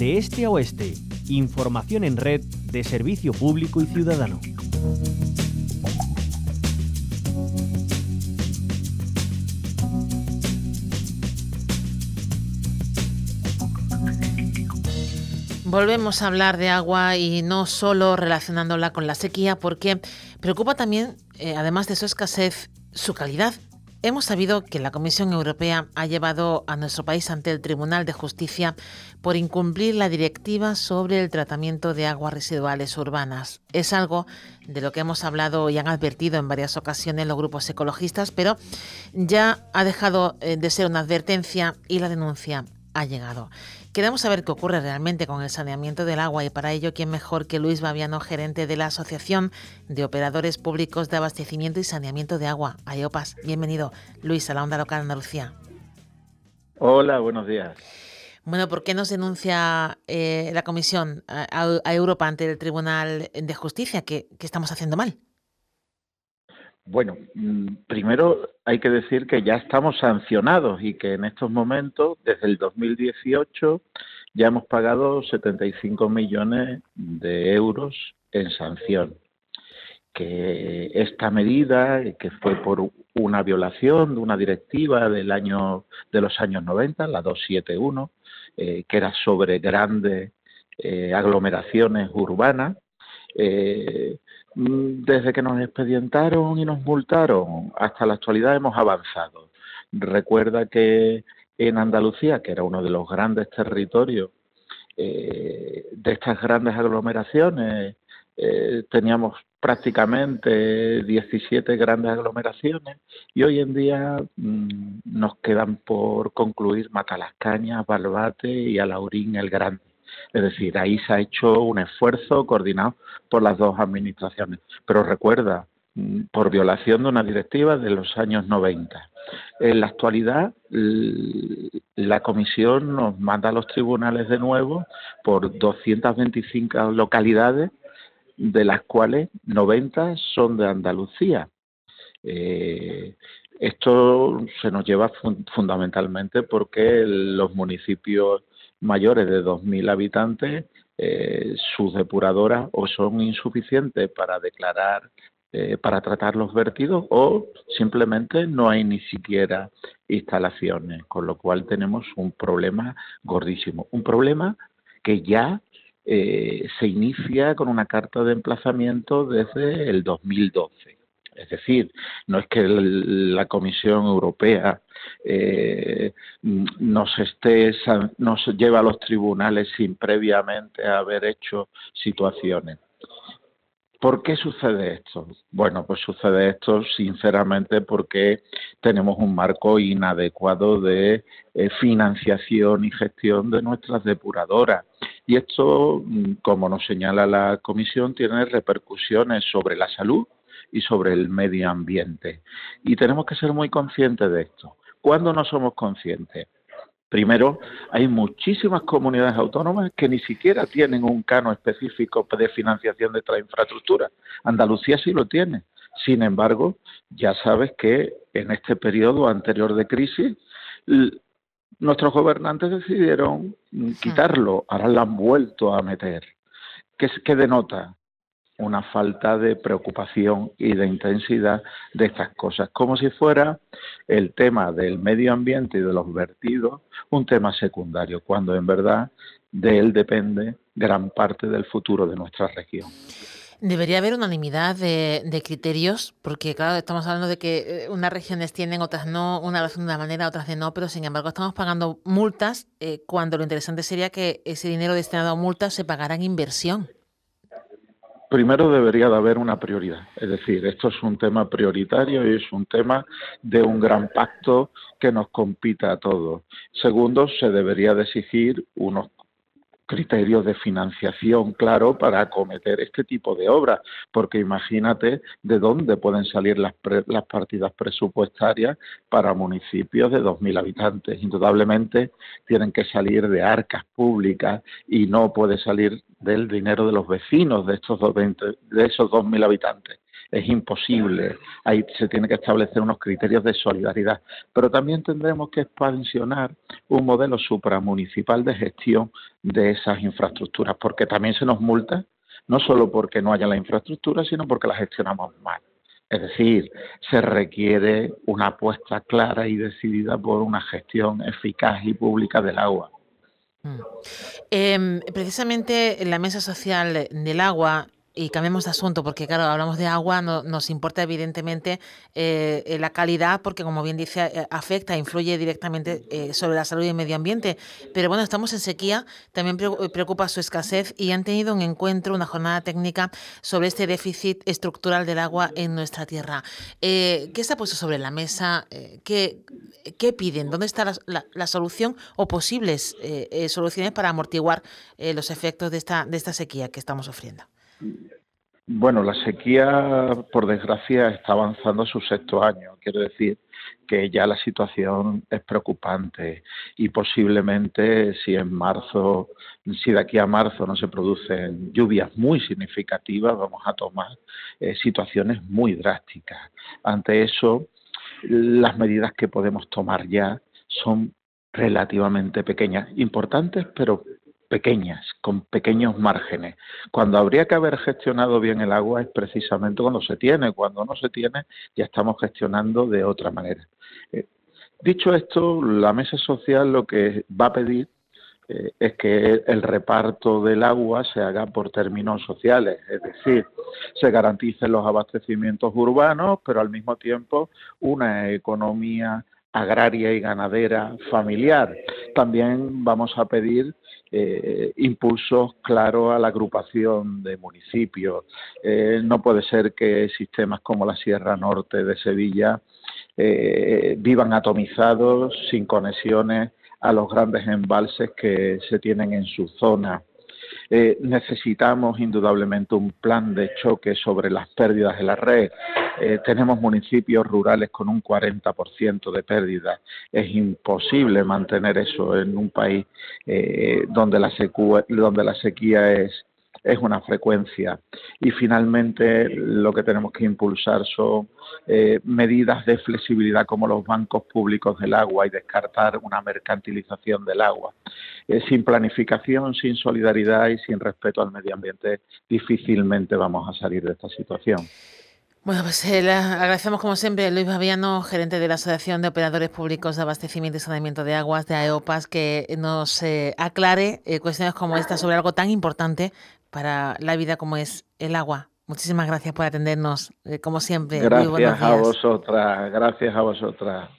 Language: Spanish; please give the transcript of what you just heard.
de este a oeste. Información en red de servicio público y ciudadano. Volvemos a hablar de agua y no solo relacionándola con la sequía, porque preocupa también, eh, además de su escasez, su calidad. Hemos sabido que la Comisión Europea ha llevado a nuestro país ante el Tribunal de Justicia por incumplir la directiva sobre el tratamiento de aguas residuales urbanas. Es algo de lo que hemos hablado y han advertido en varias ocasiones los grupos ecologistas, pero ya ha dejado eh, de ser una advertencia y la denuncia ha llegado. Queremos saber qué ocurre realmente con el saneamiento del agua y para ello, ¿quién mejor que Luis Baviano, gerente de la Asociación de Operadores Públicos de Abastecimiento y Saneamiento de Agua, AEOPAS? Bienvenido, Luis, a la Onda Local Andalucía. Hola, buenos días. Bueno, ¿por qué nos denuncia eh, la Comisión a, Europa ante el Tribunal de Justicia? ¿Qué, ¿Qué estamos haciendo mal? Bueno, mm, primero hay que decir que ya estamos sancionados y que en estos momentos, desde el 2018, ya hemos pagado 75 millones de euros en sanción. Que esta medida, que fue por una violación de una directiva del año de los años 90, la 271, eh, que era sobre grandes eh, aglomeraciones urbanas, eh, desde que nos expedientaron y nos multaron hasta la actualidad hemos avanzado. Recuerda que en Andalucía, que era uno de los grandes territorios eh, de estas grandes aglomeraciones, eh, teníamos prácticamente 17 grandes aglomeraciones y hoy en día mm, nos quedan por concluir Matalascañas, Balbate y Alaurín el Grande. Es decir, ahí se ha hecho un esfuerzo coordinado por las dos administraciones. Pero recuerda, mm, por violación de una directiva de los años 90. En la actualidad, la comisión nos manda a los tribunales de nuevo por 225 localidades, de las cuales 90 son de Andalucía. Eh, esto se nos lleva fundamentalmente porque los municipios mayores de 2.000 habitantes, eh, sus depuradoras o son insuficientes para declarar, eh, para tratar los vertidos o simplemente no hay ni siquiera instalaciones, con lo cual tenemos un problema gordísimo. Un problema que ya eh, se inicia con una carta de emplazamiento desde el 2012. Es decir, no es que la Comisión Europea eh, nos esté, nos a los tribunales sin previamente haber hecho situaciones. ¿Por qué sucede esto? Bueno, pues sucede esto sinceramente porque tenemos un marco inadecuado de eh, financiación y gestión de nuestras depuradoras. Y esto, mm, como nos señala la Comisión, tiene repercusiones sobre la salud y sobre el medio ambiente. Y tenemos que ser muy conscientes de esto. ¿Cuándo no somos conscientes? Primero, hay muchísimas comunidades autónomas que ni siquiera tienen un cano específico de financiación de esta infraestructura. Andalucía sí lo tiene. Sin embargo, ya sabes que en este periodo anterior de crisis, nuestros gobernantes decidieron quitarlo, ahora lo han vuelto a meter. ¿Qué, qué denota? Una falta de preocupación y de intensidad de estas cosas, como si fuera el tema del medio ambiente y de los vertidos un tema secundario, cuando en verdad de él depende gran parte del futuro de nuestra región. Debería haber unanimidad de, criterios, porque claro, estamos hablando de que eh, unas regiones tienen, otras no, una de una manera, otras de no, pero sin embargo estamos pagando multas eh, cuando lo interesante sería que ese dinero destinado a multas se pagara en inversión primero debería de haber una prioridad. Es decir, esto es un tema prioritario y es un tema de un gran pacto que nos compita a todos. Segundo, se debería de exigir unos criterios de financiación, claro, para acometer este tipo de obras, porque imagínate de dónde pueden salir las, las partidas presupuestarias para municipios de 2.000 habitantes. Indudablemente tienen que salir de arcas públicas y no puede salir del dinero de los vecinos de estos, de esos 2.000 habitantes. Es imposible. Ahí se tiene que establecer unos criterios de solidaridad. Pero también tendremos que expansionar un modelo supramunicipal de gestión de esas infraestructuras, porque también se nos multa, no solo porque no haya la infraestructura, sino porque la gestionamos mal. Es decir, se requiere una apuesta clara y decidida por una gestión eficaz y pública del agua. Mm. Em, precisamente en la mesa social del agua y cambiemos de asunto, porque claro, hablamos de agua, no, nos importa evidentemente eh, la calidad, porque como bien dice, eh, afecta, influye directamente eh, sobre la salud y el medio ambiente. Pero bueno, estamos en sequía, también preocupa su escasez y han tenido un encuentro, una jornada técnica sobre este déficit estructural del agua en nuestra tierra. ¿Qué se ha puesto sobre la mesa? ¿qué, ¿Qué piden? ¿Dónde está la, la, solución o posibles soluciones para amortiguar los efectos de esta, de esta sequía que estamos sufriendo? Bueno, la sequía, por desgracia, está avanzando a su sexto año. Quiero decir que ya la situación es preocupante y posiblemente si en marzo, si de aquí a marzo no se producen lluvias muy significativas, vamos a tomar eh, situaciones muy drásticas. Ante eso, las medidas que podemos tomar ya son relativamente pequeñas, importantes, pero pequeñas, con pequeños márgenes. Cuando habría que haber gestionado bien el agua es precisamente cuando se tiene, cuando no se tiene ya estamos gestionando de otra manera. Eh, dicho esto, la mesa social lo que va a pedir eh, es que el reparto del agua se haga por términos sociales, es decir, se garanticen los abastecimientos urbanos, pero al mismo tiempo una economía agraria y ganadera familiar. También vamos a pedir eh, impulsos claros a la agrupación de municipios. Eh, no puede ser que sistemas como la Sierra Norte de Sevilla eh, vivan atomizados, sin conexiones a los grandes embalses que se tienen en su zona. Eh, necesitamos indudablemente un plan de choque sobre las pérdidas de la red. Eh, tenemos municipios rurales con un 40% de pérdidas. Es imposible mantener eso en un país eh, donde, la donde la sequía es es una frecuencia. Y finalmente lo que tenemos que impulsar son eh, medidas de flexibilidad como los bancos públicos del agua y descartar una mercantilización del agua. Eh, sin planificación, sin solidaridad y sin respeto al medio ambiente, difícilmente vamos a salir de esta situación. Bueno, pues eh, agradecemos como siempre a Luis Babiano, gerente de la Asociación de Operadores Públicos de Abastecimiento y Saneamiento de Aguas de AEOPAS, que nos aclare cuestiones como esta sobre algo tan importante para la vida como es el agua. Muchísimas gracias por atendernos, eh, como siempre. Gracias a vosotras, gracias a vosotras.